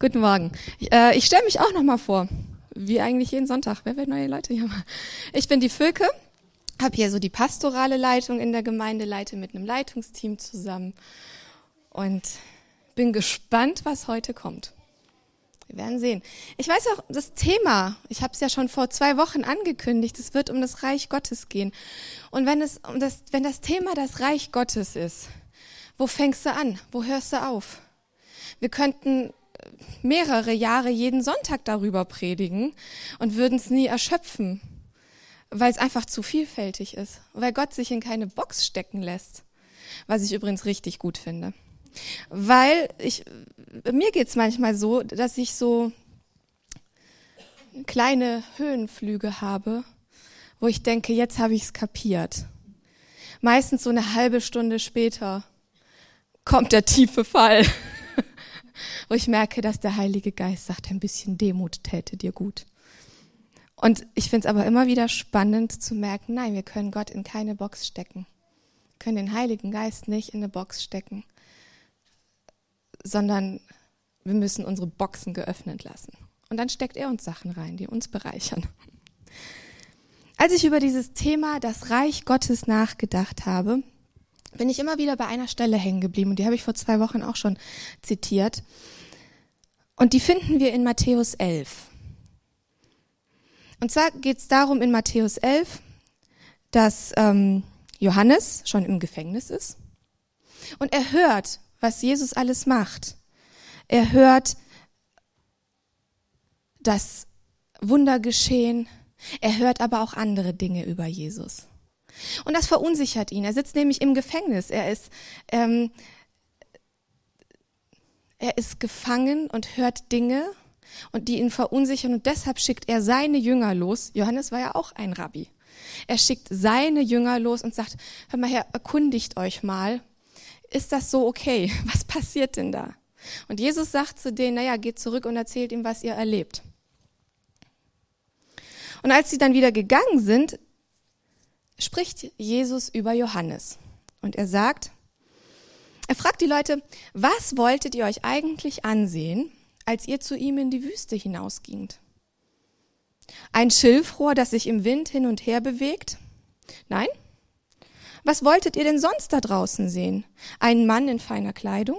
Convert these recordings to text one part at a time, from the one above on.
Guten Morgen. Ich, äh, ich stelle mich auch noch mal vor, wie eigentlich jeden Sonntag. Wer wird neue Leute hier mal? Ich bin die Fülke, habe hier so die pastorale Leitung in der Gemeinde, leite mit einem Leitungsteam zusammen und bin gespannt, was heute kommt. Wir werden sehen. Ich weiß auch, das Thema, ich habe es ja schon vor zwei Wochen angekündigt, es wird um das Reich Gottes gehen. Und wenn, es um das, wenn das Thema das Reich Gottes ist, wo fängst du an? Wo hörst du auf? Wir könnten mehrere Jahre jeden Sonntag darüber predigen und würden es nie erschöpfen, weil es einfach zu vielfältig ist, weil Gott sich in keine Box stecken lässt, was ich übrigens richtig gut finde. Weil ich, mir geht's manchmal so, dass ich so kleine Höhenflüge habe, wo ich denke, jetzt habe ich es kapiert. Meistens so eine halbe Stunde später kommt der tiefe Fall wo ich merke, dass der Heilige Geist sagt, ein bisschen Demut täte dir gut. Und ich finde es aber immer wieder spannend zu merken, nein, wir können Gott in keine Box stecken. Wir können den Heiligen Geist nicht in eine Box stecken, sondern wir müssen unsere Boxen geöffnet lassen. Und dann steckt er uns Sachen rein, die uns bereichern. Als ich über dieses Thema das Reich Gottes nachgedacht habe, bin ich immer wieder bei einer Stelle hängen geblieben und die habe ich vor zwei Wochen auch schon zitiert. Und die finden wir in Matthäus 11. Und zwar geht es darum in Matthäus 11, dass ähm, Johannes schon im Gefängnis ist und er hört, was Jesus alles macht. Er hört das Wunder geschehen. Er hört aber auch andere Dinge über Jesus. Und das verunsichert ihn. Er sitzt nämlich im Gefängnis. Er ist, ähm, er ist gefangen und hört Dinge und die ihn verunsichern und deshalb schickt er seine Jünger los. Johannes war ja auch ein Rabbi. Er schickt seine Jünger los und sagt, hör mal her, erkundigt euch mal. Ist das so okay? Was passiert denn da? Und Jesus sagt zu denen, naja, geht zurück und erzählt ihm, was ihr erlebt. Und als sie dann wieder gegangen sind, spricht Jesus über Johannes. Und er sagt, er fragt die Leute, was wolltet ihr euch eigentlich ansehen, als ihr zu ihm in die Wüste hinausgingt? Ein Schilfrohr, das sich im Wind hin und her bewegt? Nein? Was wolltet ihr denn sonst da draußen sehen? Einen Mann in feiner Kleidung?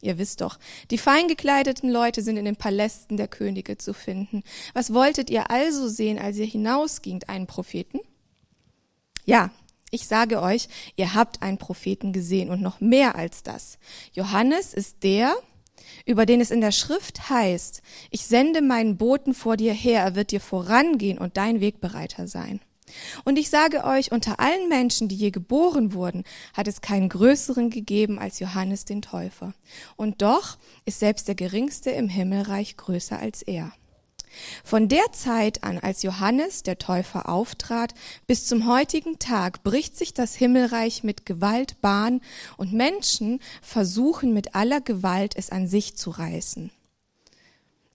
Ihr wisst doch, die fein gekleideten Leute sind in den Palästen der Könige zu finden. Was wolltet ihr also sehen, als ihr hinausgingt? Einen Propheten? Ja, ich sage euch, ihr habt einen Propheten gesehen und noch mehr als das. Johannes ist der, über den es in der Schrift heißt, ich sende meinen Boten vor dir her, er wird dir vorangehen und dein Wegbereiter sein. Und ich sage euch, unter allen Menschen, die je geboren wurden, hat es keinen größeren gegeben als Johannes den Täufer. Und doch ist selbst der Geringste im Himmelreich größer als er. Von der Zeit an, als Johannes der Täufer auftrat, bis zum heutigen Tag bricht sich das Himmelreich mit Gewalt Bahn und Menschen versuchen mit aller Gewalt es an sich zu reißen.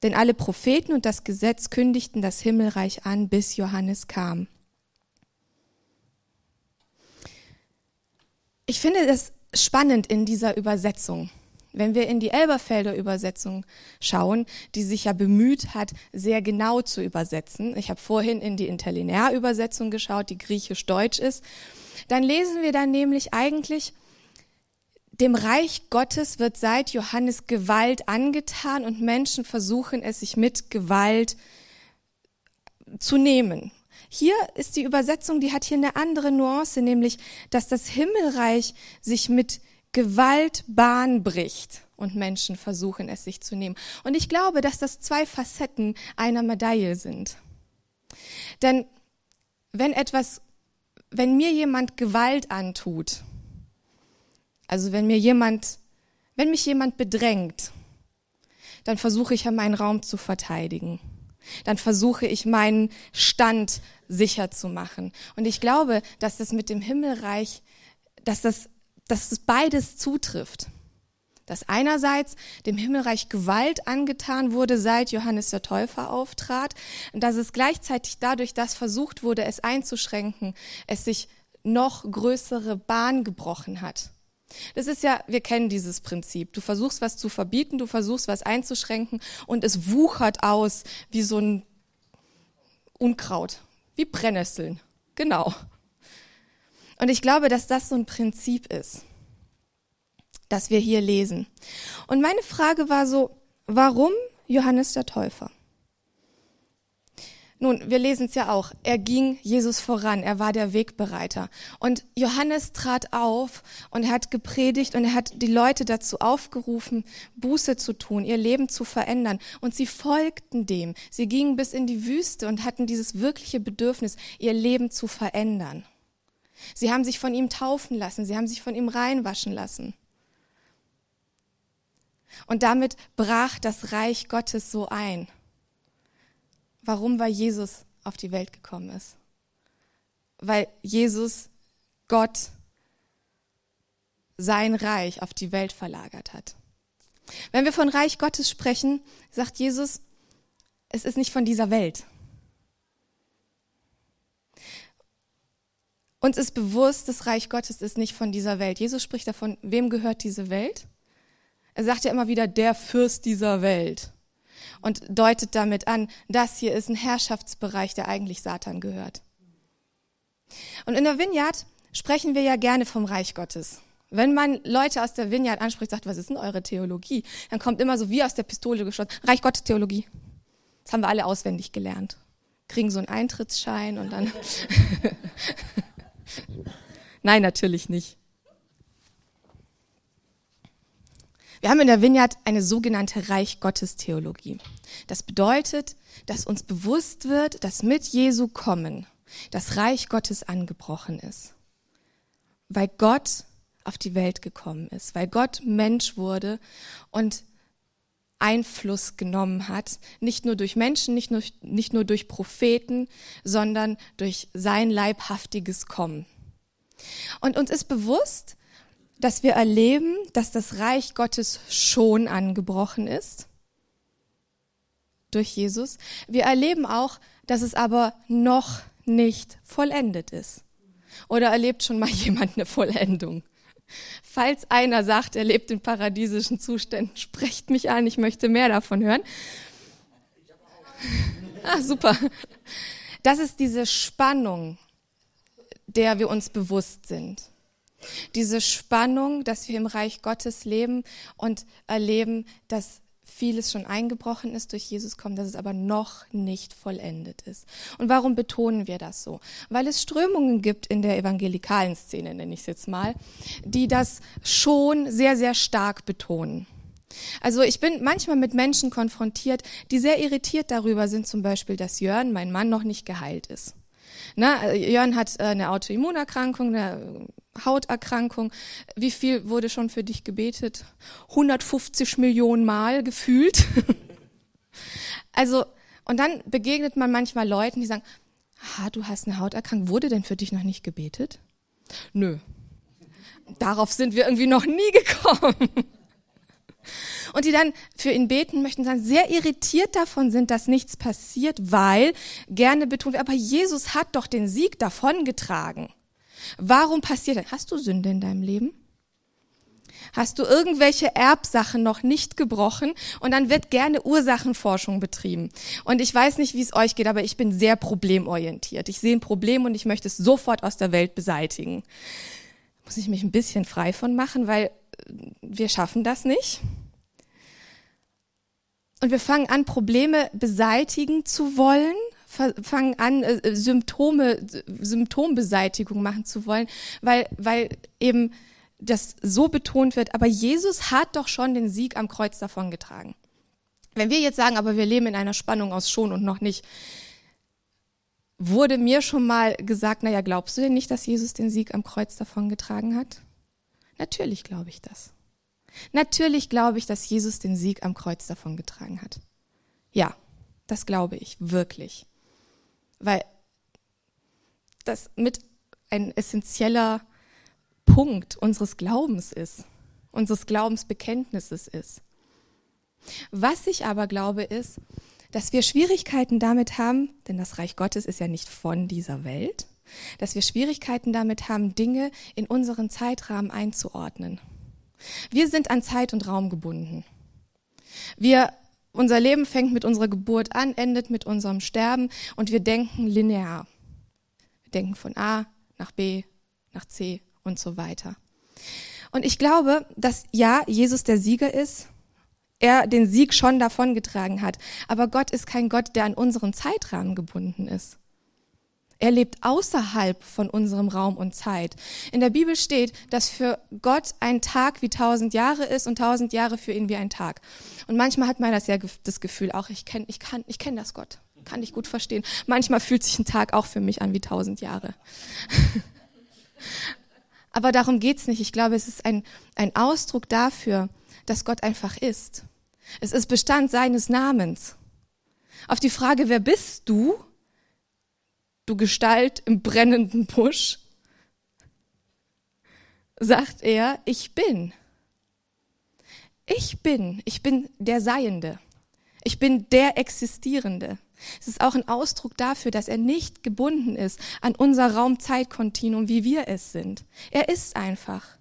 Denn alle Propheten und das Gesetz kündigten das Himmelreich an, bis Johannes kam. Ich finde das spannend in dieser Übersetzung. Wenn wir in die Elberfelder Übersetzung schauen, die sich ja bemüht hat, sehr genau zu übersetzen, ich habe vorhin in die Interlinear Übersetzung geschaut, die griechisch-deutsch ist, dann lesen wir dann nämlich eigentlich, dem Reich Gottes wird seit Johannes Gewalt angetan und Menschen versuchen es sich mit Gewalt zu nehmen. Hier ist die Übersetzung, die hat hier eine andere Nuance, nämlich, dass das Himmelreich sich mit Gewalt Bahn bricht und Menschen versuchen es sich zu nehmen. Und ich glaube, dass das zwei Facetten einer Medaille sind. Denn wenn etwas, wenn mir jemand Gewalt antut, also wenn mir jemand, wenn mich jemand bedrängt, dann versuche ich ja meinen Raum zu verteidigen. Dann versuche ich meinen Stand sicher zu machen. Und ich glaube, dass das mit dem Himmelreich, dass das dass es beides zutrifft. Dass einerseits dem Himmelreich Gewalt angetan wurde, seit Johannes der Täufer auftrat, und dass es gleichzeitig dadurch, dass versucht wurde, es einzuschränken, es sich noch größere Bahn gebrochen hat. Das ist ja, wir kennen dieses Prinzip. Du versuchst was zu verbieten, du versuchst was einzuschränken und es wuchert aus wie so ein Unkraut, wie Brennnesseln. Genau. Und ich glaube, dass das so ein Prinzip ist, das wir hier lesen. Und meine Frage war so, warum Johannes der Täufer? Nun, wir lesen es ja auch. Er ging Jesus voran. Er war der Wegbereiter. Und Johannes trat auf und er hat gepredigt und er hat die Leute dazu aufgerufen, Buße zu tun, ihr Leben zu verändern. Und sie folgten dem. Sie gingen bis in die Wüste und hatten dieses wirkliche Bedürfnis, ihr Leben zu verändern. Sie haben sich von ihm taufen lassen. Sie haben sich von ihm reinwaschen lassen. Und damit brach das Reich Gottes so ein warum weil Jesus auf die Welt gekommen ist. Weil Jesus, Gott, sein Reich auf die Welt verlagert hat. Wenn wir von Reich Gottes sprechen, sagt Jesus, es ist nicht von dieser Welt. Uns ist bewusst, das Reich Gottes ist nicht von dieser Welt. Jesus spricht davon, wem gehört diese Welt? Er sagt ja immer wieder, der Fürst dieser Welt und deutet damit an, das hier ist ein Herrschaftsbereich, der eigentlich Satan gehört. Und in der Vineyard sprechen wir ja gerne vom Reich Gottes. Wenn man Leute aus der Vineyard anspricht, sagt, was ist denn eure Theologie? Dann kommt immer so wie aus der Pistole geschossen, Reich Gottes Theologie. Das haben wir alle auswendig gelernt. Kriegen so einen Eintrittsschein und dann. Nein, natürlich nicht. Wir haben in der Vineyard eine sogenannte Reich Gottes Theologie. Das bedeutet, dass uns bewusst wird, dass mit Jesu kommen das Reich Gottes angebrochen ist. Weil Gott auf die Welt gekommen ist, weil Gott Mensch wurde und Einfluss genommen hat, nicht nur durch Menschen, nicht nur, nicht nur durch Propheten, sondern durch sein leibhaftiges Kommen. Und uns ist bewusst, dass wir erleben, dass das Reich Gottes schon angebrochen ist durch Jesus. Wir erleben auch, dass es aber noch nicht vollendet ist. Oder erlebt schon mal jemand eine Vollendung? Falls einer sagt, er lebt in paradiesischen Zuständen, sprecht mich an, ich möchte mehr davon hören. Ah, super. Das ist diese Spannung, der wir uns bewusst sind. Diese Spannung, dass wir im Reich Gottes leben und erleben, dass vieles schon eingebrochen ist durch Jesus kommt, dass es aber noch nicht vollendet ist. Und warum betonen wir das so? Weil es Strömungen gibt in der evangelikalen Szene, nenne ich es jetzt mal, die das schon sehr, sehr stark betonen. Also ich bin manchmal mit Menschen konfrontiert, die sehr irritiert darüber sind, zum Beispiel, dass Jörn, mein Mann, noch nicht geheilt ist. Na, Jörn hat äh, eine Autoimmunerkrankung, eine Hauterkrankung. Wie viel wurde schon für dich gebetet? 150 Millionen Mal gefühlt. also, und dann begegnet man manchmal Leuten, die sagen, ah, du hast eine Hauterkrankung, wurde denn für dich noch nicht gebetet? Nö. Darauf sind wir irgendwie noch nie gekommen. Und die dann für ihn beten möchten, dann sehr irritiert davon sind, dass nichts passiert, weil gerne betont wird, aber Jesus hat doch den Sieg davongetragen. Warum passiert das? Hast du Sünde in deinem Leben? Hast du irgendwelche Erbsachen noch nicht gebrochen? Und dann wird gerne Ursachenforschung betrieben. Und ich weiß nicht, wie es euch geht, aber ich bin sehr problemorientiert. Ich sehe ein Problem und ich möchte es sofort aus der Welt beseitigen. Muss ich mich ein bisschen frei von machen, weil äh, wir schaffen das nicht. Und wir fangen an, Probleme beseitigen zu wollen fangen an, äh, Symptome, Symptombeseitigung machen zu wollen, weil, weil eben das so betont wird, aber Jesus hat doch schon den Sieg am Kreuz davongetragen. Wenn wir jetzt sagen, aber wir leben in einer Spannung aus schon und noch nicht, wurde mir schon mal gesagt, naja, glaubst du denn nicht, dass Jesus den Sieg am Kreuz davongetragen hat? Natürlich glaube ich das. Natürlich glaube ich, dass Jesus den Sieg am Kreuz davongetragen hat. Ja, das glaube ich wirklich weil das mit ein essentieller Punkt unseres Glaubens ist, unseres Glaubensbekenntnisses ist. Was ich aber glaube, ist, dass wir Schwierigkeiten damit haben, denn das Reich Gottes ist ja nicht von dieser Welt, dass wir Schwierigkeiten damit haben, Dinge in unseren Zeitrahmen einzuordnen. Wir sind an Zeit und Raum gebunden. Wir, unser Leben fängt mit unserer Geburt an, endet mit unserem Sterben und wir denken linear. Wir denken von A nach B, nach C und so weiter. Und ich glaube, dass ja, Jesus der Sieger ist, er den Sieg schon davongetragen hat. Aber Gott ist kein Gott, der an unseren Zeitrahmen gebunden ist. Er lebt außerhalb von unserem Raum und Zeit. In der Bibel steht, dass für Gott ein Tag wie tausend Jahre ist und tausend Jahre für ihn wie ein Tag. Und manchmal hat man das ja das Gefühl, auch ich kenne, ich kann, ich kenne das Gott, kann ich gut verstehen. Manchmal fühlt sich ein Tag auch für mich an wie tausend Jahre. Aber darum geht's nicht. Ich glaube, es ist ein, ein Ausdruck dafür, dass Gott einfach ist. Es ist Bestand seines Namens. Auf die Frage, wer bist du? Du Gestalt im brennenden Busch, sagt er, ich bin. Ich bin, ich bin der Seiende. Ich bin der Existierende. Es ist auch ein Ausdruck dafür, dass er nicht gebunden ist an unser Raum-Zeit-Kontinuum, wie wir es sind. Er ist einfach.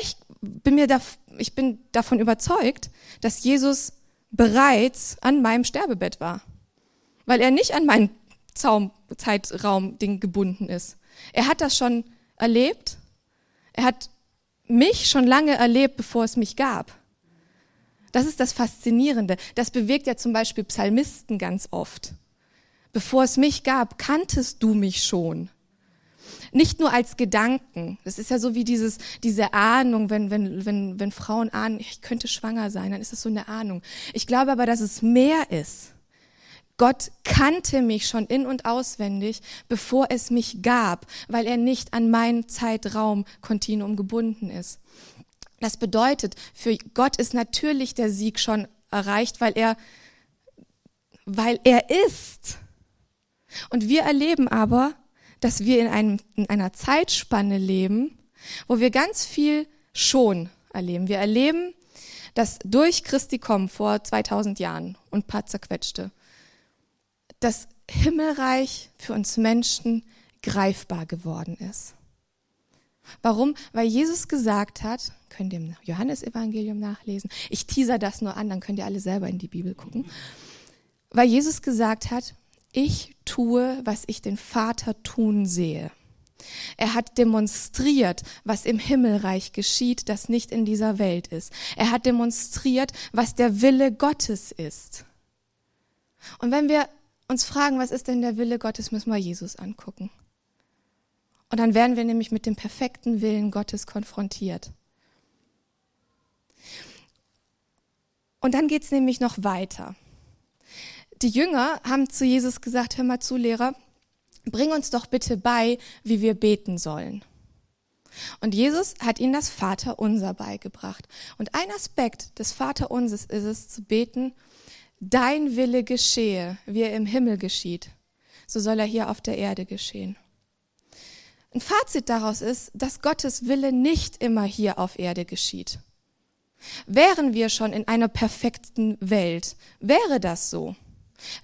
Ich bin mir da, ich bin davon überzeugt, dass Jesus bereits an meinem Sterbebett war, weil er nicht an meinen Zaum, Zeitraum Ding gebunden ist. Er hat das schon erlebt. Er hat mich schon lange erlebt, bevor es mich gab. Das ist das Faszinierende. Das bewegt ja zum Beispiel Psalmisten ganz oft. Bevor es mich gab, kanntest du mich schon. Nicht nur als Gedanken. Das ist ja so wie dieses, diese Ahnung, wenn, wenn, wenn, wenn Frauen ahnen, ich könnte schwanger sein, dann ist das so eine Ahnung. Ich glaube aber, dass es mehr ist. Gott kannte mich schon in und auswendig, bevor es mich gab, weil er nicht an mein Zeitraum-Kontinuum gebunden ist. Das bedeutet, für Gott ist natürlich der Sieg schon erreicht, weil er, weil er ist. Und wir erleben aber, dass wir in, einem, in einer Zeitspanne leben, wo wir ganz viel schon erleben. Wir erleben, dass durch Christi kommen vor 2000 Jahren und paar zerquetschte, das Himmelreich für uns Menschen greifbar geworden ist. Warum? Weil Jesus gesagt hat, könnt ihr im Johannesevangelium nachlesen, ich teaser das nur an, dann könnt ihr alle selber in die Bibel gucken, weil Jesus gesagt hat, ich tue, was ich den Vater tun sehe. Er hat demonstriert, was im Himmelreich geschieht, das nicht in dieser Welt ist. Er hat demonstriert, was der Wille Gottes ist. Und wenn wir uns fragen, was ist denn der Wille Gottes, müssen wir Jesus angucken. Und dann werden wir nämlich mit dem perfekten Willen Gottes konfrontiert. Und dann geht's nämlich noch weiter die Jünger haben zu Jesus gesagt, hör mal zu, Lehrer, bring uns doch bitte bei, wie wir beten sollen. Und Jesus hat ihnen das Vaterunser beigebracht. Und ein Aspekt des Vaterunsers ist es zu beten, dein Wille geschehe, wie er im Himmel geschieht. So soll er hier auf der Erde geschehen. Ein Fazit daraus ist, dass Gottes Wille nicht immer hier auf Erde geschieht. Wären wir schon in einer perfekten Welt, wäre das so.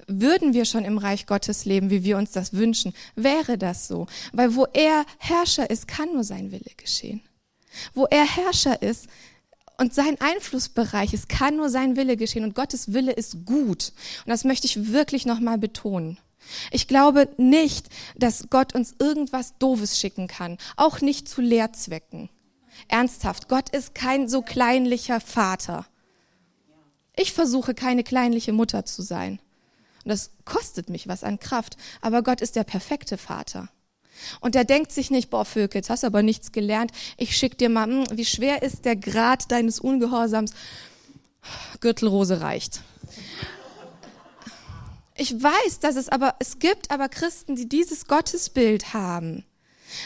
Würden wir schon im Reich Gottes leben, wie wir uns das wünschen, wäre das so. Weil wo er Herrscher ist, kann nur sein Wille geschehen. Wo er Herrscher ist und sein Einflussbereich ist, kann nur sein Wille geschehen. Und Gottes Wille ist gut. Und das möchte ich wirklich nochmal betonen. Ich glaube nicht, dass Gott uns irgendwas Doofes schicken kann. Auch nicht zu Lehrzwecken. Ernsthaft, Gott ist kein so kleinlicher Vater. Ich versuche keine kleinliche Mutter zu sein. Und das kostet mich was an Kraft. Aber Gott ist der perfekte Vater. Und der denkt sich nicht, boah, Vögel, jetzt hast du aber nichts gelernt. Ich schick dir mal, hm, wie schwer ist der Grad deines Ungehorsams? Gürtelrose reicht. Ich weiß, dass es aber, es gibt aber Christen, die dieses Gottesbild haben.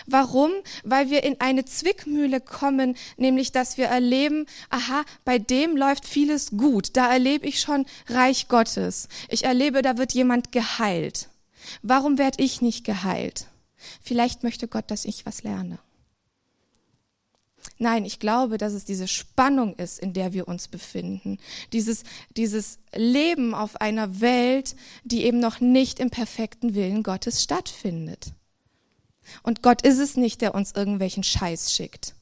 Warum? Weil wir in eine Zwickmühle kommen, nämlich dass wir erleben, aha, bei dem läuft vieles gut. Da erlebe ich schon Reich Gottes. Ich erlebe, da wird jemand geheilt. Warum werde ich nicht geheilt? Vielleicht möchte Gott, dass ich was lerne. Nein, ich glaube, dass es diese Spannung ist, in der wir uns befinden. Dieses, dieses Leben auf einer Welt, die eben noch nicht im perfekten Willen Gottes stattfindet. Und Gott ist es nicht, der uns irgendwelchen Scheiß schickt,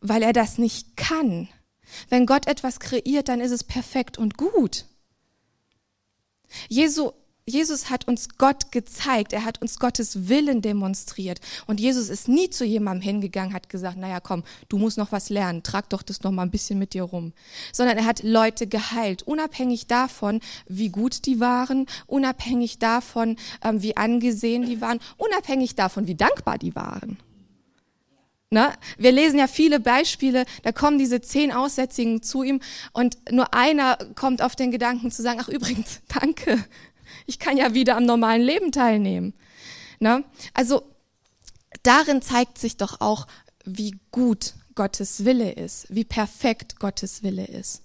weil er das nicht kann. Wenn Gott etwas kreiert, dann ist es perfekt und gut. Jesu Jesus hat uns Gott gezeigt, er hat uns Gottes Willen demonstriert. Und Jesus ist nie zu jemandem hingegangen, hat gesagt, naja, komm, du musst noch was lernen, trag doch das noch mal ein bisschen mit dir rum. Sondern er hat Leute geheilt, unabhängig davon, wie gut die waren, unabhängig davon, ähm, wie angesehen die waren, unabhängig davon, wie dankbar die waren. Ne? Wir lesen ja viele Beispiele, da kommen diese zehn Aussätzigen zu ihm und nur einer kommt auf den Gedanken zu sagen, ach übrigens, danke, ich kann ja wieder am normalen Leben teilnehmen. Ne? Also darin zeigt sich doch auch, wie gut Gottes Wille ist, wie perfekt Gottes Wille ist.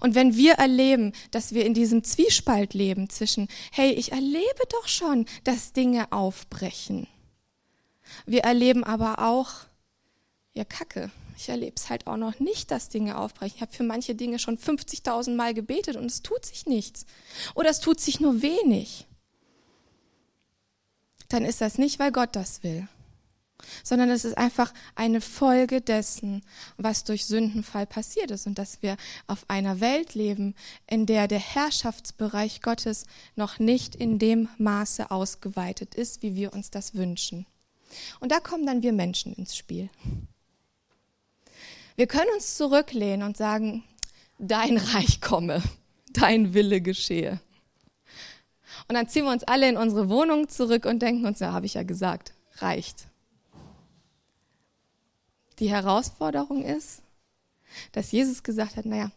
Und wenn wir erleben, dass wir in diesem Zwiespalt leben zwischen, hey, ich erlebe doch schon, dass Dinge aufbrechen. Wir erleben aber auch, ja, Kacke, ich erlebe es halt auch noch nicht, dass Dinge aufbrechen. Ich habe für manche Dinge schon 50.000 Mal gebetet und es tut sich nichts. Oder es tut sich nur wenig. Dann ist das nicht, weil Gott das will, sondern es ist einfach eine Folge dessen, was durch Sündenfall passiert ist und dass wir auf einer Welt leben, in der der Herrschaftsbereich Gottes noch nicht in dem Maße ausgeweitet ist, wie wir uns das wünschen. Und da kommen dann wir Menschen ins Spiel. Wir können uns zurücklehnen und sagen, dein Reich komme, dein Wille geschehe. Und dann ziehen wir uns alle in unsere Wohnung zurück und denken uns, ja, habe ich ja gesagt, reicht. Die Herausforderung ist, dass Jesus gesagt hat, naja,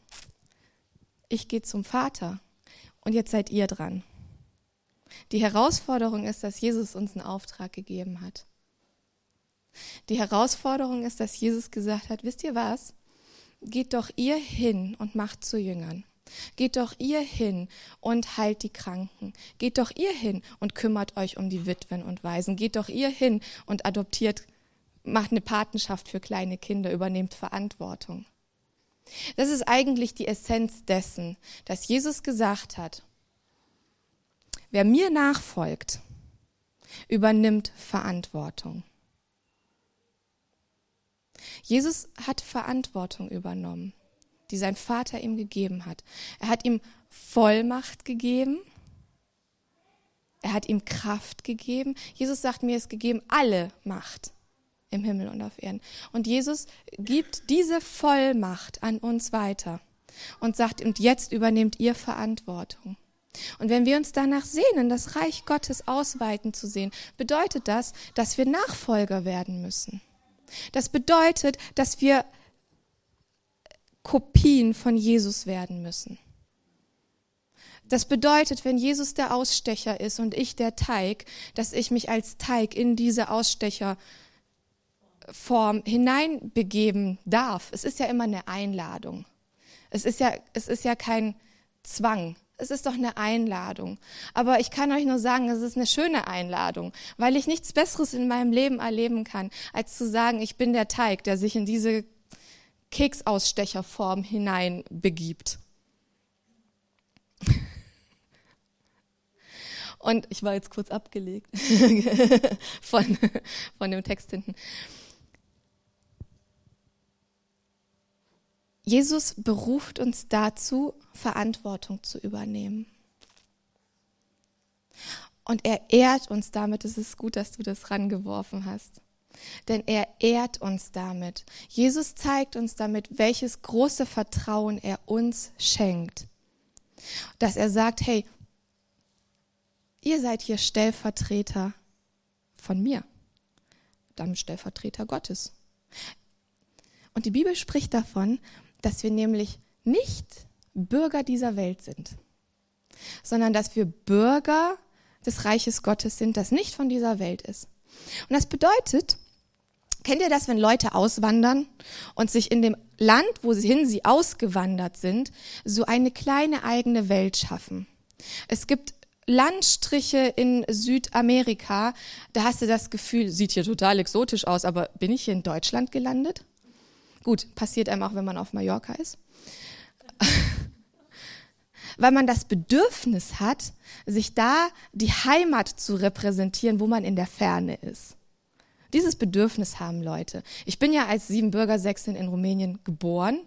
ich gehe zum Vater und jetzt seid ihr dran. Die Herausforderung ist, dass Jesus uns einen Auftrag gegeben hat. Die Herausforderung ist, dass Jesus gesagt hat, wisst ihr was? Geht doch ihr hin und macht zu Jüngern. Geht doch ihr hin und heilt die Kranken. Geht doch ihr hin und kümmert euch um die Witwen und Waisen. Geht doch ihr hin und adoptiert, macht eine Patenschaft für kleine Kinder, übernehmt Verantwortung. Das ist eigentlich die Essenz dessen, dass Jesus gesagt hat, wer mir nachfolgt, übernimmt Verantwortung. Jesus hat Verantwortung übernommen, die sein Vater ihm gegeben hat. Er hat ihm Vollmacht gegeben. Er hat ihm Kraft gegeben. Jesus sagt mir, es gegeben alle Macht im Himmel und auf Erden. Und Jesus gibt diese Vollmacht an uns weiter und sagt, und jetzt übernehmt ihr Verantwortung. Und wenn wir uns danach sehnen, das Reich Gottes ausweiten zu sehen, bedeutet das, dass wir Nachfolger werden müssen. Das bedeutet, dass wir Kopien von Jesus werden müssen. Das bedeutet, wenn Jesus der Ausstecher ist und ich der Teig, dass ich mich als Teig in diese Ausstecherform hineinbegeben darf. Es ist ja immer eine Einladung. Es ist ja, es ist ja kein Zwang es ist doch eine Einladung. Aber ich kann euch nur sagen, es ist eine schöne Einladung, weil ich nichts Besseres in meinem Leben erleben kann, als zu sagen, ich bin der Teig, der sich in diese Keksausstecherform hinein begibt. Und ich war jetzt kurz abgelegt von, von dem Text hinten. Jesus beruft uns dazu, Verantwortung zu übernehmen. Und er ehrt uns damit, es ist gut, dass du das rangeworfen hast. Denn er ehrt uns damit. Jesus zeigt uns damit, welches große Vertrauen er uns schenkt. Dass er sagt, hey, ihr seid hier Stellvertreter von mir, dann Stellvertreter Gottes. Und die Bibel spricht davon, dass wir nämlich nicht Bürger dieser Welt sind, sondern dass wir Bürger des Reiches Gottes sind, das nicht von dieser Welt ist. Und das bedeutet, kennt ihr das, wenn Leute auswandern und sich in dem Land, wohin sie ausgewandert sind, so eine kleine eigene Welt schaffen? Es gibt Landstriche in Südamerika, da hast du das Gefühl, sieht hier total exotisch aus, aber bin ich hier in Deutschland gelandet? Gut, passiert einem auch, wenn man auf Mallorca ist. Weil man das Bedürfnis hat, sich da die Heimat zu repräsentieren, wo man in der Ferne ist. Dieses Bedürfnis haben Leute. Ich bin ja als Siebenbürger-Sechsin in Rumänien geboren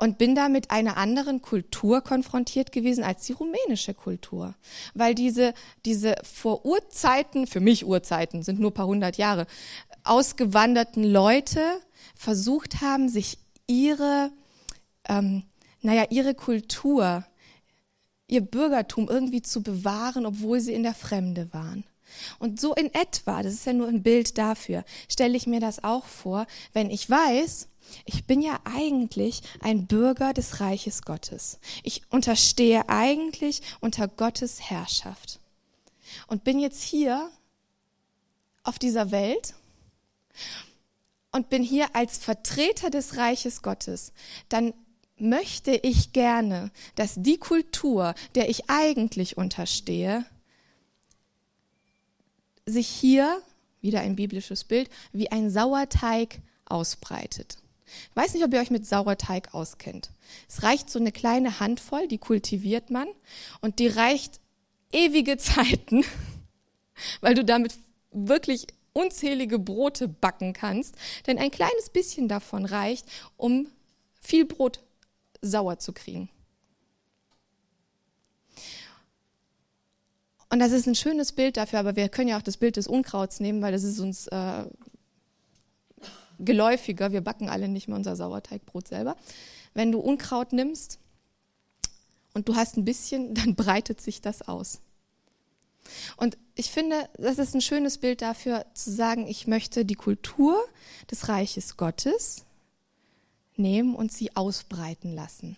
und bin da mit einer anderen Kultur konfrontiert gewesen als die rumänische Kultur. Weil diese, diese vor Urzeiten, für mich Urzeiten, sind nur paar hundert Jahre, ausgewanderten Leute versucht haben, sich ihre, ähm, naja, ihre Kultur, ihr Bürgertum irgendwie zu bewahren, obwohl sie in der Fremde waren. Und so in etwa, das ist ja nur ein Bild dafür, stelle ich mir das auch vor, wenn ich weiß, ich bin ja eigentlich ein Bürger des Reiches Gottes. Ich unterstehe eigentlich unter Gottes Herrschaft und bin jetzt hier auf dieser Welt und bin hier als Vertreter des Reiches Gottes, dann möchte ich gerne, dass die Kultur, der ich eigentlich unterstehe, sich hier, wieder ein biblisches Bild, wie ein Sauerteig ausbreitet. Ich weiß nicht, ob ihr euch mit Sauerteig auskennt. Es reicht so eine kleine Handvoll, die kultiviert man und die reicht ewige Zeiten, weil du damit wirklich unzählige Brote backen kannst. Denn ein kleines bisschen davon reicht, um viel Brot sauer zu kriegen. Und das ist ein schönes Bild dafür, aber wir können ja auch das Bild des Unkrauts nehmen, weil das ist uns äh, geläufiger. Wir backen alle nicht mehr unser Sauerteigbrot selber. Wenn du Unkraut nimmst und du hast ein bisschen, dann breitet sich das aus. Und ich finde, das ist ein schönes Bild dafür zu sagen, ich möchte die Kultur des Reiches Gottes nehmen und sie ausbreiten lassen.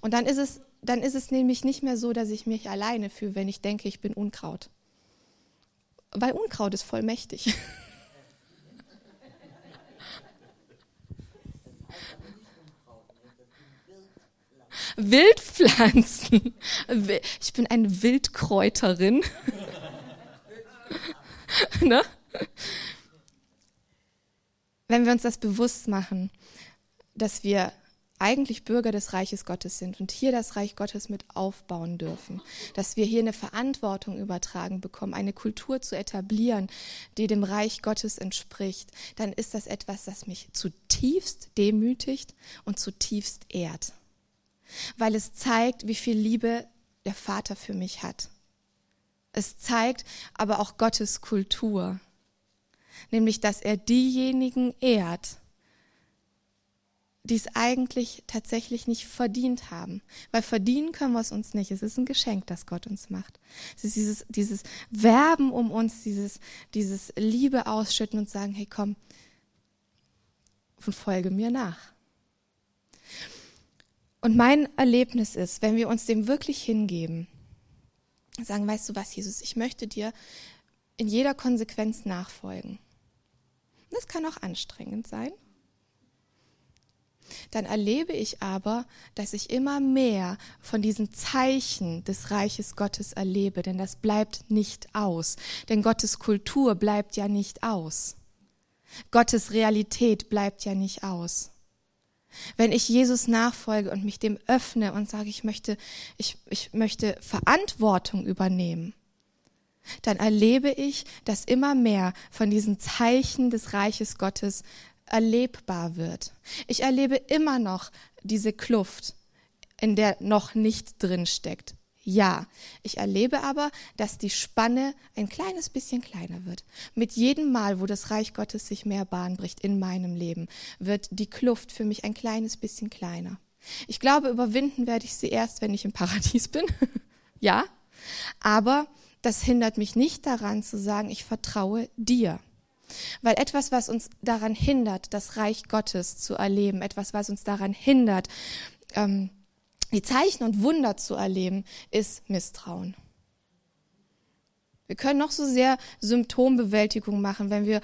Und dann ist es, dann ist es nämlich nicht mehr so, dass ich mich alleine fühle, wenn ich denke, ich bin Unkraut. Weil Unkraut ist voll Wildpflanzen. Ich bin eine Wildkräuterin. ne? Wenn wir uns das bewusst machen, dass wir eigentlich Bürger des Reiches Gottes sind und hier das Reich Gottes mit aufbauen dürfen, dass wir hier eine Verantwortung übertragen bekommen, eine Kultur zu etablieren, die dem Reich Gottes entspricht, dann ist das etwas, das mich zutiefst demütigt und zutiefst ehrt weil es zeigt, wie viel Liebe der Vater für mich hat. Es zeigt aber auch Gottes Kultur, nämlich dass er diejenigen ehrt, die es eigentlich tatsächlich nicht verdient haben. Weil verdienen können wir es uns nicht. Es ist ein Geschenk, das Gott uns macht. Es ist dieses, dieses Werben um uns, dieses, dieses Liebe ausschütten und sagen, hey komm, und folge mir nach. Und mein Erlebnis ist, wenn wir uns dem wirklich hingeben, sagen, weißt du was, Jesus, ich möchte dir in jeder Konsequenz nachfolgen. Das kann auch anstrengend sein. Dann erlebe ich aber, dass ich immer mehr von diesen Zeichen des Reiches Gottes erlebe, denn das bleibt nicht aus. Denn Gottes Kultur bleibt ja nicht aus. Gottes Realität bleibt ja nicht aus. Wenn ich Jesus nachfolge und mich dem öffne und sage, ich möchte, ich, ich möchte Verantwortung übernehmen, dann erlebe ich, dass immer mehr von diesen Zeichen des Reiches Gottes erlebbar wird. Ich erlebe immer noch diese Kluft, in der noch nicht drin steckt. Ja, ich erlebe aber, dass die Spanne ein kleines bisschen kleiner wird. Mit jedem Mal, wo das Reich Gottes sich mehr Bahn bricht in meinem Leben, wird die Kluft für mich ein kleines bisschen kleiner. Ich glaube, überwinden werde ich sie erst, wenn ich im Paradies bin. ja, aber das hindert mich nicht daran zu sagen, ich vertraue dir. Weil etwas, was uns daran hindert, das Reich Gottes zu erleben, etwas, was uns daran hindert, ähm, die Zeichen und Wunder zu erleben, ist Misstrauen. Wir können noch so sehr Symptombewältigung machen, wenn wir,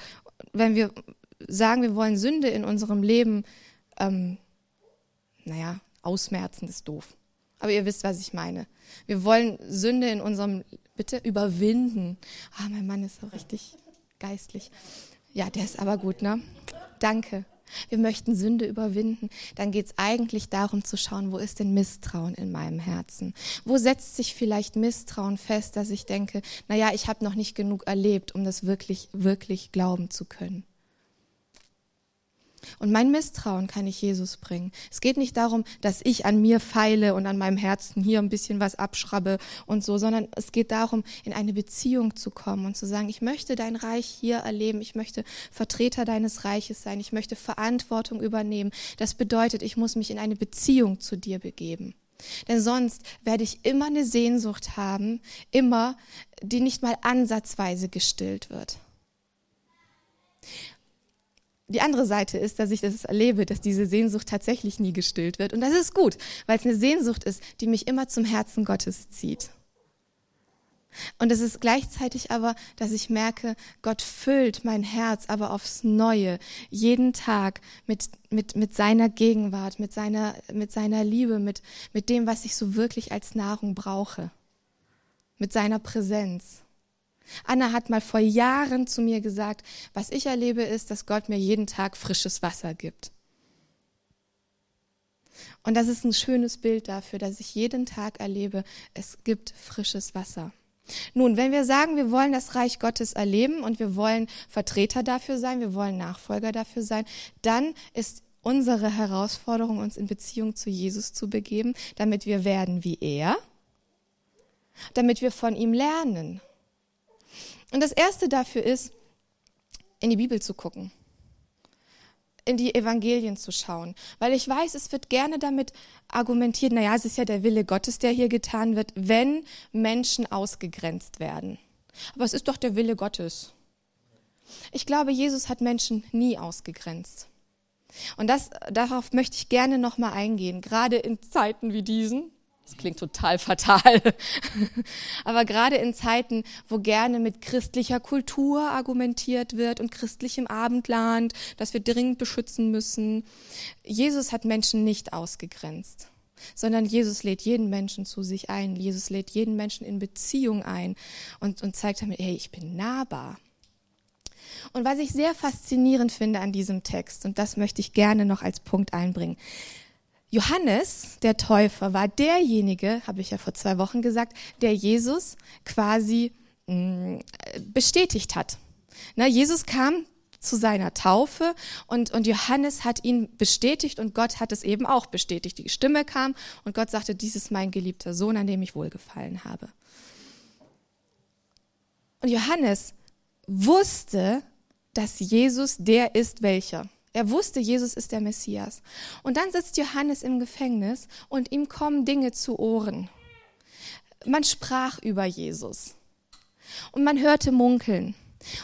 wenn wir sagen, wir wollen Sünde in unserem Leben, ähm, naja, ausmerzen ist doof. Aber ihr wisst, was ich meine. Wir wollen Sünde in unserem, bitte überwinden. Ah, mein Mann ist so richtig geistlich. Ja, der ist aber gut, ne? Danke. Wir möchten Sünde überwinden, dann geht es eigentlich darum zu schauen, wo ist denn Misstrauen in meinem Herzen? Wo setzt sich vielleicht Misstrauen fest, dass ich denke, naja, ich habe noch nicht genug erlebt, um das wirklich, wirklich glauben zu können? Und mein Misstrauen kann ich Jesus bringen. Es geht nicht darum, dass ich an mir feile und an meinem Herzen hier ein bisschen was abschrabbe und so, sondern es geht darum, in eine Beziehung zu kommen und zu sagen, ich möchte dein Reich hier erleben, ich möchte Vertreter deines Reiches sein, ich möchte Verantwortung übernehmen. Das bedeutet, ich muss mich in eine Beziehung zu dir begeben. Denn sonst werde ich immer eine Sehnsucht haben, immer, die nicht mal ansatzweise gestillt wird. Die andere Seite ist, dass ich das erlebe, dass diese Sehnsucht tatsächlich nie gestillt wird. Und das ist gut, weil es eine Sehnsucht ist, die mich immer zum Herzen Gottes zieht. Und es ist gleichzeitig aber, dass ich merke, Gott füllt mein Herz aber aufs Neue, jeden Tag mit, mit, mit seiner Gegenwart, mit seiner, mit seiner Liebe, mit, mit dem, was ich so wirklich als Nahrung brauche, mit seiner Präsenz. Anna hat mal vor Jahren zu mir gesagt, was ich erlebe ist, dass Gott mir jeden Tag frisches Wasser gibt. Und das ist ein schönes Bild dafür, dass ich jeden Tag erlebe, es gibt frisches Wasser. Nun, wenn wir sagen, wir wollen das Reich Gottes erleben und wir wollen Vertreter dafür sein, wir wollen Nachfolger dafür sein, dann ist unsere Herausforderung, uns in Beziehung zu Jesus zu begeben, damit wir werden wie er, damit wir von ihm lernen. Und das Erste dafür ist, in die Bibel zu gucken, in die Evangelien zu schauen. Weil ich weiß, es wird gerne damit argumentiert, naja, es ist ja der Wille Gottes, der hier getan wird, wenn Menschen ausgegrenzt werden. Aber es ist doch der Wille Gottes. Ich glaube, Jesus hat Menschen nie ausgegrenzt. Und das, darauf möchte ich gerne nochmal eingehen, gerade in Zeiten wie diesen, das klingt total fatal. Aber gerade in Zeiten, wo gerne mit christlicher Kultur argumentiert wird und christlichem Abendland, das wir dringend beschützen müssen, Jesus hat Menschen nicht ausgegrenzt, sondern Jesus lädt jeden Menschen zu sich ein. Jesus lädt jeden Menschen in Beziehung ein und, und zeigt damit, hey, ich bin nahbar. Und was ich sehr faszinierend finde an diesem Text, und das möchte ich gerne noch als Punkt einbringen, Johannes, der Täufer, war derjenige, habe ich ja vor zwei Wochen gesagt, der Jesus quasi mh, mm, bestätigt hat. Na, Jesus kam zu seiner Taufe und, und Johannes hat ihn bestätigt und Gott hat es eben auch bestätigt. Die Stimme kam und Gott sagte, dies ist mein geliebter Sohn, an dem ich wohlgefallen habe. Und Johannes wusste, dass Jesus der ist welcher. Er wusste, Jesus ist der Messias. Und dann sitzt Johannes im Gefängnis und ihm kommen Dinge zu Ohren. Man sprach über Jesus und man hörte munkeln.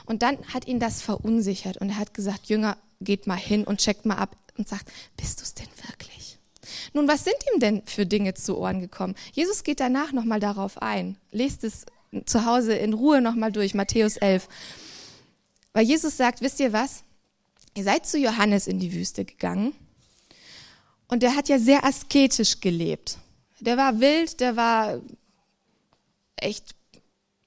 Und dann hat ihn das verunsichert und er hat gesagt, Jünger, geht mal hin und checkt mal ab und sagt, bist du es denn wirklich? Nun, was sind ihm denn für Dinge zu Ohren gekommen? Jesus geht danach nochmal darauf ein. Lest es zu Hause in Ruhe nochmal durch, Matthäus 11. Weil Jesus sagt, wisst ihr was? Ihr seid zu Johannes in die Wüste gegangen und der hat ja sehr asketisch gelebt. Der war wild, der war echt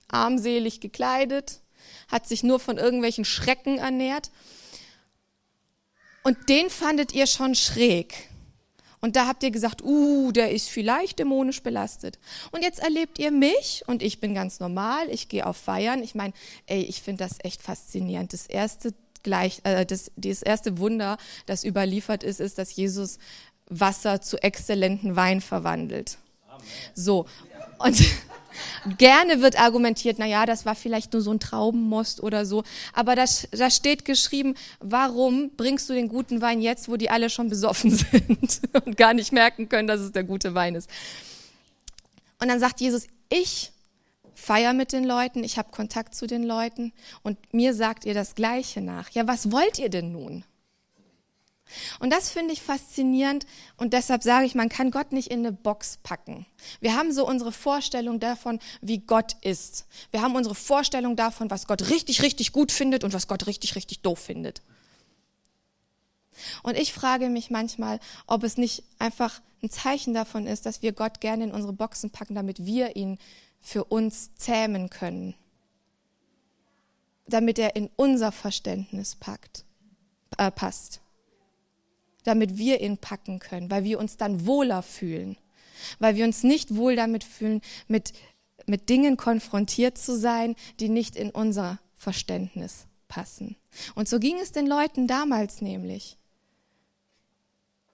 armselig gekleidet, hat sich nur von irgendwelchen Schrecken ernährt. Und den fandet ihr schon schräg. Und da habt ihr gesagt, uh, der ist vielleicht dämonisch belastet. Und jetzt erlebt ihr mich und ich bin ganz normal, ich gehe auf Feiern. Ich meine, ey, ich finde das echt faszinierend. Das erste gleich, äh, das, das erste Wunder, das überliefert ist, ist, dass Jesus Wasser zu exzellenten Wein verwandelt. Amen. So. Und gerne wird argumentiert, na ja, das war vielleicht nur so ein Traubenmost oder so. Aber da, da steht geschrieben, warum bringst du den guten Wein jetzt, wo die alle schon besoffen sind und gar nicht merken können, dass es der gute Wein ist. Und dann sagt Jesus, ich feier mit den Leuten, ich habe Kontakt zu den Leuten und mir sagt ihr das Gleiche nach. Ja, was wollt ihr denn nun? Und das finde ich faszinierend und deshalb sage ich, man kann Gott nicht in eine Box packen. Wir haben so unsere Vorstellung davon, wie Gott ist. Wir haben unsere Vorstellung davon, was Gott richtig, richtig gut findet und was Gott richtig, richtig doof findet. Und ich frage mich manchmal, ob es nicht einfach ein Zeichen davon ist, dass wir Gott gerne in unsere Boxen packen, damit wir ihn für uns zähmen können, damit er in unser Verständnis packt, äh, passt. damit wir ihn packen können, weil wir uns dann wohler fühlen, weil wir uns nicht wohl damit fühlen, mit, mit Dingen konfrontiert zu sein, die nicht in unser Verständnis passen. Und so ging es den Leuten damals nämlich.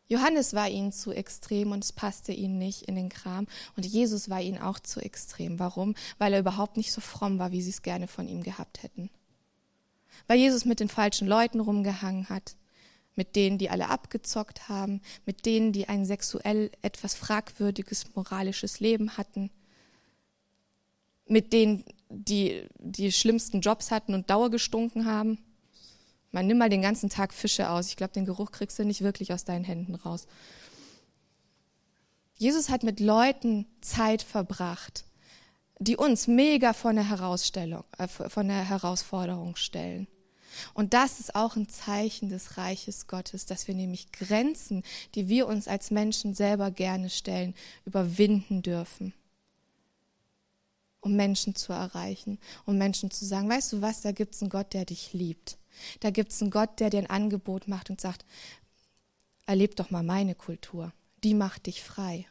Johannes war ihnen zu extrem und es passte ihnen nicht in den Kram. Und Jesus war ihnen auch zu extrem. Warum? Weil er überhaupt nicht so fromm war, wie sie es gerne von ihm gehabt hätten. Weil Jesus mit den falschen Leuten rumgehangen hat, mit denen, die alle abgezockt haben, mit denen, die ein sexuell etwas fragwürdiges moralisches Leben hatten, mit denen, die die schlimmsten Jobs hatten und dauergestunken haben. Man nimm mal den ganzen Tag Fische aus. Ich glaube, den Geruch kriegst du nicht wirklich aus deinen Händen raus. Jesus hat mit Leuten Zeit verbracht, die uns mega vor eine, Herausstellung, äh, vor eine Herausforderung stellen. Und das ist auch ein Zeichen des Reiches Gottes, dass wir nämlich Grenzen, die wir uns als Menschen selber gerne stellen, überwinden dürfen, um Menschen zu erreichen, um Menschen zu sagen, weißt du was, da gibt es einen Gott, der dich liebt. Da gibt es einen Gott, der dir ein Angebot macht und sagt, erleb doch mal meine Kultur. Die macht dich frei.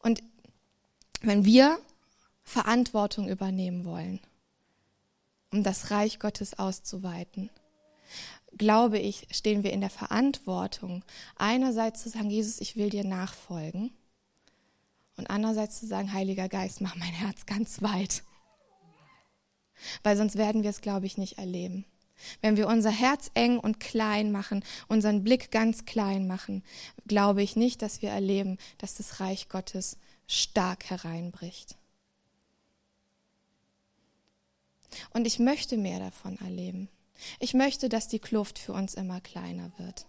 Und wenn wir Verantwortung übernehmen wollen, um das Reich Gottes auszuweiten, glaube ich, stehen wir in der Verantwortung, einerseits zu sagen, Jesus, ich will dir nachfolgen, und andererseits zu sagen, Heiliger Geist, mach mein Herz ganz weit. Weil sonst werden wir es, glaube ich, nicht erleben. Wenn wir unser Herz eng und klein machen, unseren Blick ganz klein machen, glaube ich nicht, dass wir erleben, dass das Reich Gottes stark hereinbricht. Und ich möchte mehr davon erleben. Ich möchte, dass die Kluft für uns immer kleiner wird.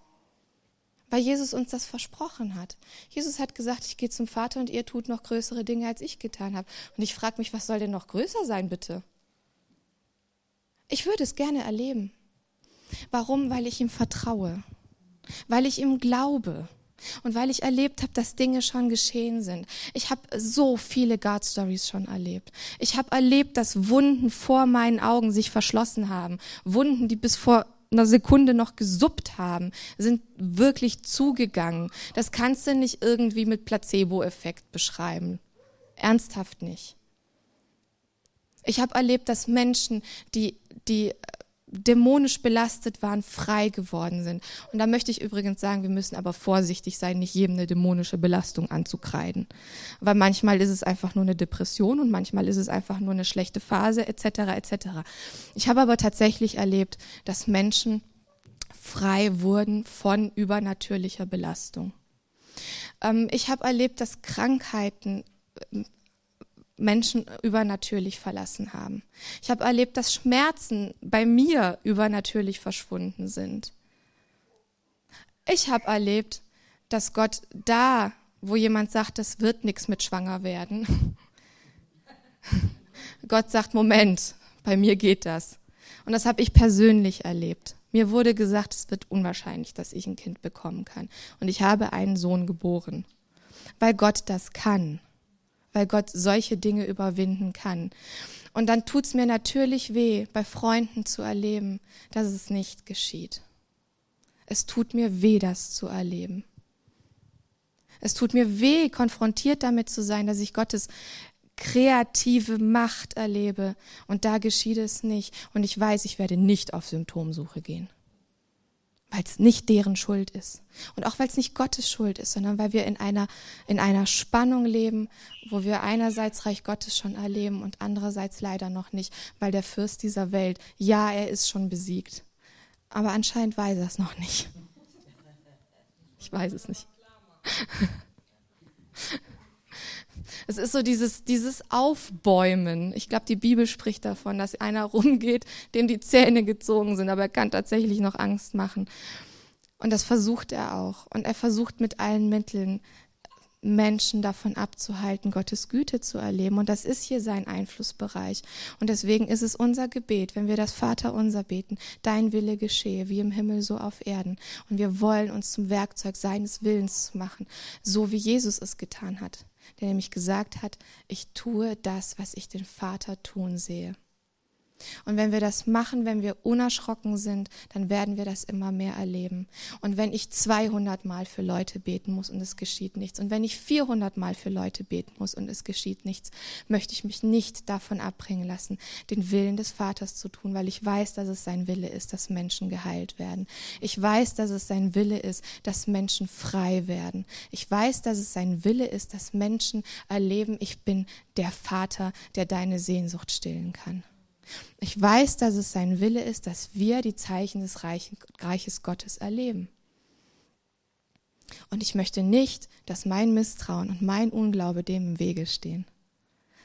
Weil Jesus uns das versprochen hat. Jesus hat gesagt, ich gehe zum Vater und ihr tut noch größere Dinge, als ich getan habe. Und ich frage mich, was soll denn noch größer sein, bitte? Ich würde es gerne erleben. Warum? Weil ich ihm vertraue, weil ich ihm glaube und weil ich erlebt habe, dass Dinge schon geschehen sind. Ich habe so viele God Stories schon erlebt. Ich habe erlebt, dass Wunden vor meinen Augen sich verschlossen haben. Wunden, die bis vor einer Sekunde noch gesuppt haben, sind wirklich zugegangen. Das kannst du nicht irgendwie mit Placebo-Effekt beschreiben. Ernsthaft nicht. Ich habe erlebt, dass Menschen, die, die äh, dämonisch belastet waren, frei geworden sind. Und da möchte ich übrigens sagen, wir müssen aber vorsichtig sein, nicht jedem eine dämonische Belastung anzukreiden. Weil manchmal ist es einfach nur eine Depression und manchmal ist es einfach nur eine schlechte Phase etc. etc. Ich habe aber tatsächlich erlebt, dass Menschen frei wurden von übernatürlicher Belastung. Ähm, ich habe erlebt, dass Krankheiten Menschen übernatürlich verlassen haben. Ich habe erlebt, dass Schmerzen bei mir übernatürlich verschwunden sind. Ich habe erlebt, dass Gott da, wo jemand sagt, das wird nichts mit schwanger werden, Gott sagt, Moment, bei mir geht das. Und das habe ich persönlich erlebt. Mir wurde gesagt, es wird unwahrscheinlich, dass ich ein Kind bekommen kann. Und ich habe einen Sohn geboren, weil Gott das kann weil Gott solche Dinge überwinden kann. Und dann tut's mir natürlich weh, bei Freunden zu erleben, dass es nicht geschieht. Es tut mir weh, das zu erleben. Es tut mir weh, konfrontiert damit zu sein, dass ich Gottes kreative Macht erlebe und da geschieht es nicht. Und ich weiß, ich werde nicht auf Symptomsuche gehen weil es nicht deren Schuld ist. Und auch weil es nicht Gottes Schuld ist, sondern weil wir in einer, in einer Spannung leben, wo wir einerseits Reich Gottes schon erleben und andererseits leider noch nicht, weil der Fürst dieser Welt, ja, er ist schon besiegt. Aber anscheinend weiß er es noch nicht. Ich weiß es nicht. Es ist so dieses, dieses Aufbäumen. Ich glaube, die Bibel spricht davon, dass einer rumgeht, dem die Zähne gezogen sind, aber er kann tatsächlich noch Angst machen. Und das versucht er auch. Und er versucht mit allen Mitteln, Menschen davon abzuhalten, Gottes Güte zu erleben. Und das ist hier sein Einflussbereich. Und deswegen ist es unser Gebet, wenn wir das Vater unser beten, dein Wille geschehe, wie im Himmel, so auf Erden. Und wir wollen uns zum Werkzeug seines Willens machen, so wie Jesus es getan hat der nämlich gesagt hat, ich tue das, was ich den Vater tun sehe. Und wenn wir das machen, wenn wir unerschrocken sind, dann werden wir das immer mehr erleben. Und wenn ich 200 Mal für Leute beten muss und es geschieht nichts, und wenn ich 400 Mal für Leute beten muss und es geschieht nichts, möchte ich mich nicht davon abbringen lassen, den Willen des Vaters zu tun, weil ich weiß, dass es sein Wille ist, dass Menschen geheilt werden. Ich weiß, dass es sein Wille ist, dass Menschen frei werden. Ich weiß, dass es sein Wille ist, dass Menschen erleben, ich bin der Vater, der deine Sehnsucht stillen kann. Ich weiß, dass es sein Wille ist, dass wir die Zeichen des Reiches Gottes erleben. Und ich möchte nicht, dass mein Misstrauen und mein Unglaube dem im Wege stehen,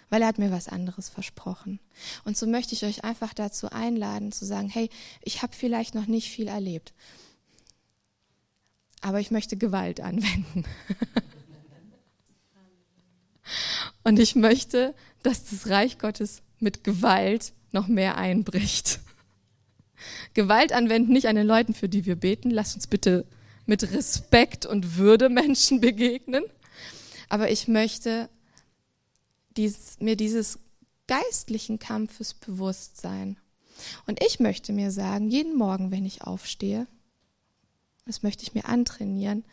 weil er hat mir was anderes versprochen. Und so möchte ich euch einfach dazu einladen, zu sagen, hey, ich habe vielleicht noch nicht viel erlebt, aber ich möchte Gewalt anwenden. und ich möchte, dass das Reich Gottes mit Gewalt noch mehr einbricht. Gewalt anwenden nicht an den Leuten, für die wir beten. Lasst uns bitte mit Respekt und Würde Menschen begegnen. Aber ich möchte dies, mir dieses geistlichen Kampfes bewusst sein. Und ich möchte mir sagen, jeden Morgen, wenn ich aufstehe, das möchte ich mir antrainieren,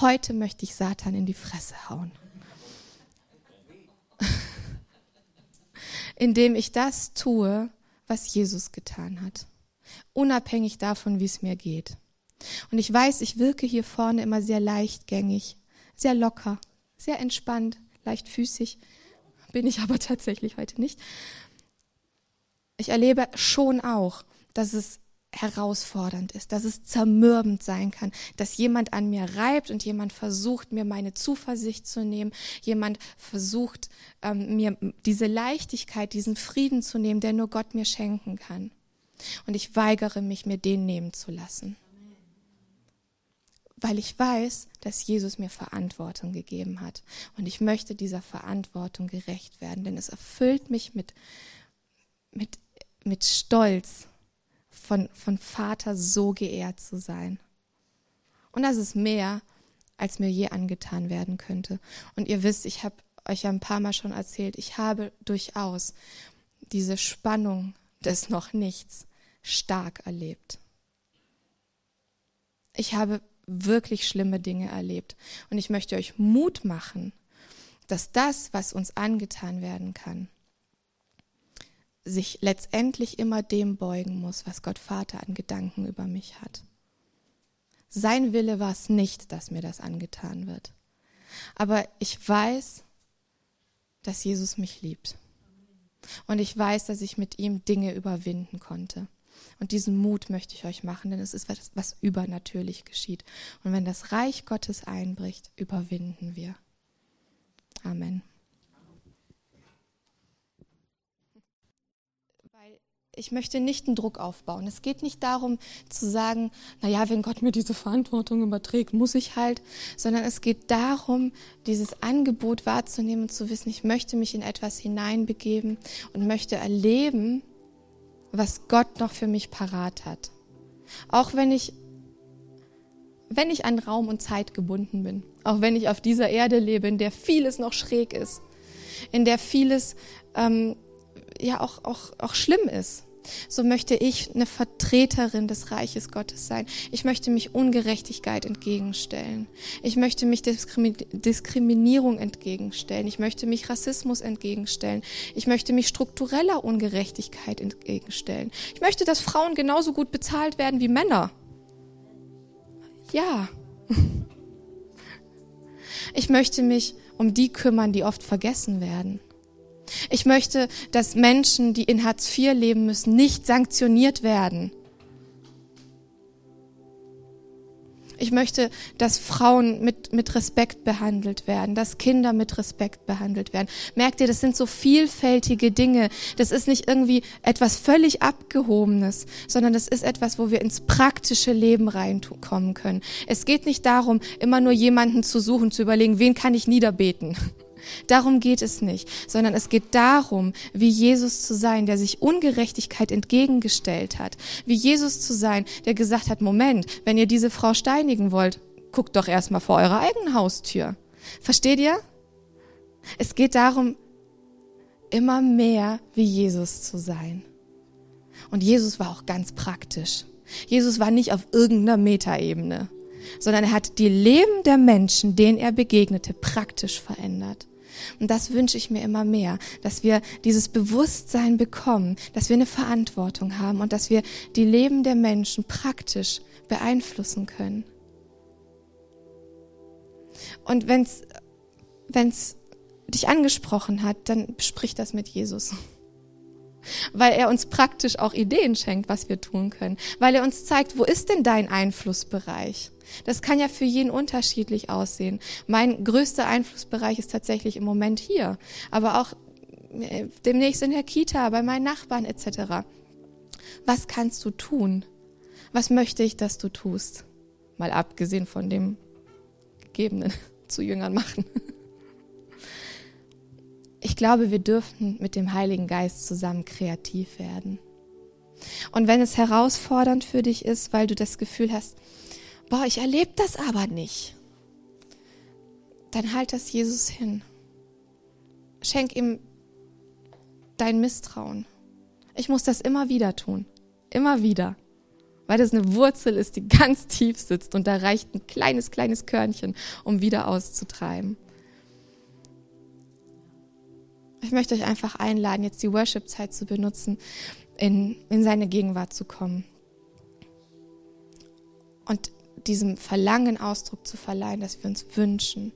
heute möchte ich Satan in die Fresse hauen. indem ich das tue, was Jesus getan hat. Unabhängig davon, wie es mir geht. Und ich weiß, ich wirke hier vorne immer sehr leichtgängig, sehr locker, sehr entspannt, leichtfüßig. Bin ich aber tatsächlich heute nicht. Ich erlebe schon auch, dass es herausfordernd ist, dass es zermürbend sein kann, dass jemand an mir reibt und jemand versucht, mir meine Zuversicht zu nehmen, jemand versucht, ähm, mir diese Leichtigkeit, diesen Frieden zu nehmen, der nur Gott mir schenken kann. Und ich weigere mich, mir den nehmen zu lassen. Weil ich weiß, dass Jesus mir Verantwortung gegeben hat. Und ich möchte dieser Verantwortung gerecht werden, denn es erfüllt mich mit, mit, mit Stolz, von, von Vater so geehrt zu sein. Und das ist mehr, als mir je angetan werden könnte. Und ihr wisst, ich habe euch ja ein paar Mal schon erzählt, ich habe durchaus diese Spannung des noch nichts stark erlebt. Ich habe wirklich schlimme Dinge erlebt. Und ich möchte euch Mut machen, dass das, was uns angetan werden kann, sich letztendlich immer dem beugen muss, was Gott Vater an Gedanken über mich hat. Sein Wille war es nicht, dass mir das angetan wird. Aber ich weiß, dass Jesus mich liebt. Und ich weiß, dass ich mit ihm Dinge überwinden konnte. Und diesen Mut möchte ich euch machen, denn es ist was, was übernatürlich geschieht. Und wenn das Reich Gottes einbricht, überwinden wir. Amen. Ich möchte nicht einen Druck aufbauen. Es geht nicht darum zu sagen, na ja, wenn Gott mir diese Verantwortung überträgt, muss ich halt, sondern es geht darum, dieses Angebot wahrzunehmen und zu wissen, ich möchte mich in etwas hineinbegeben und möchte erleben, was Gott noch für mich parat hat. Auch wenn ich wenn ich an Raum und Zeit gebunden bin, auch wenn ich auf dieser Erde lebe, in der vieles noch schräg ist, in der vieles ähm, ja auch, auch, auch schlimm ist, so möchte ich eine Vertreterin des Reiches Gottes sein. Ich möchte mich Ungerechtigkeit entgegenstellen. Ich möchte mich Diskriminierung entgegenstellen. Ich möchte mich Rassismus entgegenstellen. Ich möchte mich struktureller Ungerechtigkeit entgegenstellen. Ich möchte, dass Frauen genauso gut bezahlt werden wie Männer. Ja. Ich möchte mich um die kümmern, die oft vergessen werden. Ich möchte, dass Menschen, die in Hartz IV leben müssen, nicht sanktioniert werden. Ich möchte, dass Frauen mit, mit Respekt behandelt werden, dass Kinder mit Respekt behandelt werden. Merkt ihr, das sind so vielfältige Dinge. Das ist nicht irgendwie etwas völlig Abgehobenes, sondern das ist etwas, wo wir ins praktische Leben reinkommen können. Es geht nicht darum, immer nur jemanden zu suchen, zu überlegen, wen kann ich niederbeten. Darum geht es nicht, sondern es geht darum, wie Jesus zu sein, der sich Ungerechtigkeit entgegengestellt hat. Wie Jesus zu sein, der gesagt hat, Moment, wenn ihr diese Frau steinigen wollt, guckt doch erstmal vor eurer eigenen Haustür. Versteht ihr? Es geht darum, immer mehr wie Jesus zu sein. Und Jesus war auch ganz praktisch. Jesus war nicht auf irgendeiner Metaebene, sondern er hat die Leben der Menschen, denen er begegnete, praktisch verändert. Und das wünsche ich mir immer mehr, dass wir dieses Bewusstsein bekommen, dass wir eine Verantwortung haben und dass wir die Leben der Menschen praktisch beeinflussen können. Und wenn es dich angesprochen hat, dann sprich das mit Jesus. Weil er uns praktisch auch Ideen schenkt, was wir tun können. Weil er uns zeigt, wo ist denn dein Einflussbereich? Das kann ja für jeden unterschiedlich aussehen. Mein größter Einflussbereich ist tatsächlich im Moment hier, aber auch äh, demnächst in der Kita, bei meinen Nachbarn etc. Was kannst du tun? Was möchte ich, dass du tust? Mal abgesehen von dem Gegebenen zu Jüngern machen. Ich glaube, wir dürfen mit dem Heiligen Geist zusammen kreativ werden. Und wenn es herausfordernd für dich ist, weil du das Gefühl hast, boah, ich erlebe das aber nicht, dann halt das Jesus hin. Schenk ihm dein Misstrauen. Ich muss das immer wieder tun. Immer wieder. Weil das eine Wurzel ist, die ganz tief sitzt und da reicht ein kleines, kleines Körnchen, um wieder auszutreiben. Ich möchte euch einfach einladen, jetzt die Worship-Zeit zu benutzen, in, in seine Gegenwart zu kommen. Und diesem Verlangen Ausdruck zu verleihen, dass wir uns wünschen,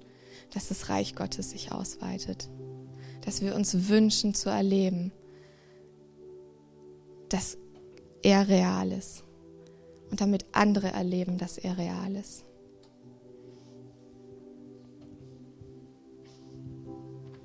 dass das Reich Gottes sich ausweitet. Dass wir uns wünschen zu erleben, dass er real ist. Und damit andere erleben, dass er real ist.